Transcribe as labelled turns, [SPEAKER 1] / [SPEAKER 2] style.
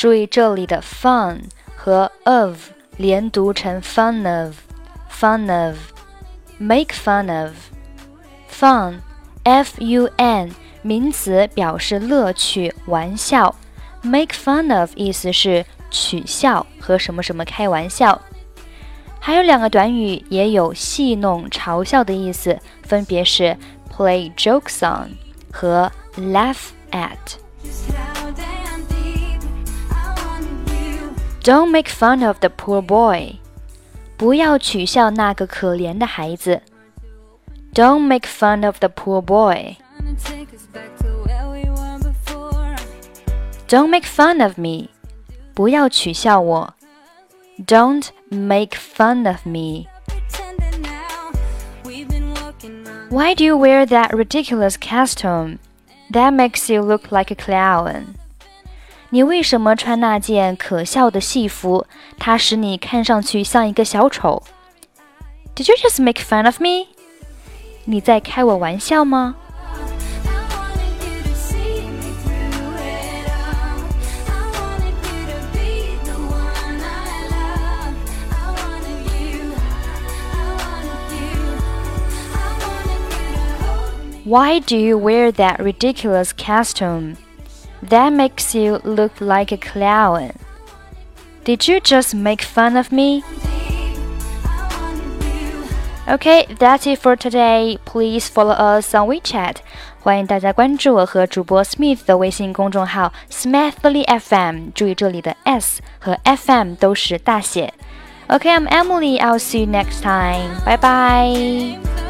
[SPEAKER 1] 注意这里的 fun。和 of 连读成 fun of fun of make fun of fun f u n 名词表示乐趣、玩笑，make fun of 意思是取笑和什么什么开玩笑。还有两个短语也有戏弄、嘲笑的意思，分别是 play jokes on 和 laugh at。Don't make fun of the poor boy. 不要取笑那个可怜的孩子。Don't make fun of the poor boy. Don't make fun of me. 不要取笑我。Don't make fun of me. Why do you wear that ridiculous costume? That makes you look like a clown. 你为什么穿那件可笑的戏服？它使你看上去像一个小丑。Did you just make fun of me？你在开我玩笑吗？Why do you wear that ridiculous costume? That makes you look like a clown. Did you just make fun of me? Okay, that's it for today. Please follow us on WeChat. 欢迎大家关注我和主播 Smith 的微信公众号 Smethily FM。注意这里的 S 和 FM 都是大写。Okay, I'm Emily. I'll see you next time. Bye bye.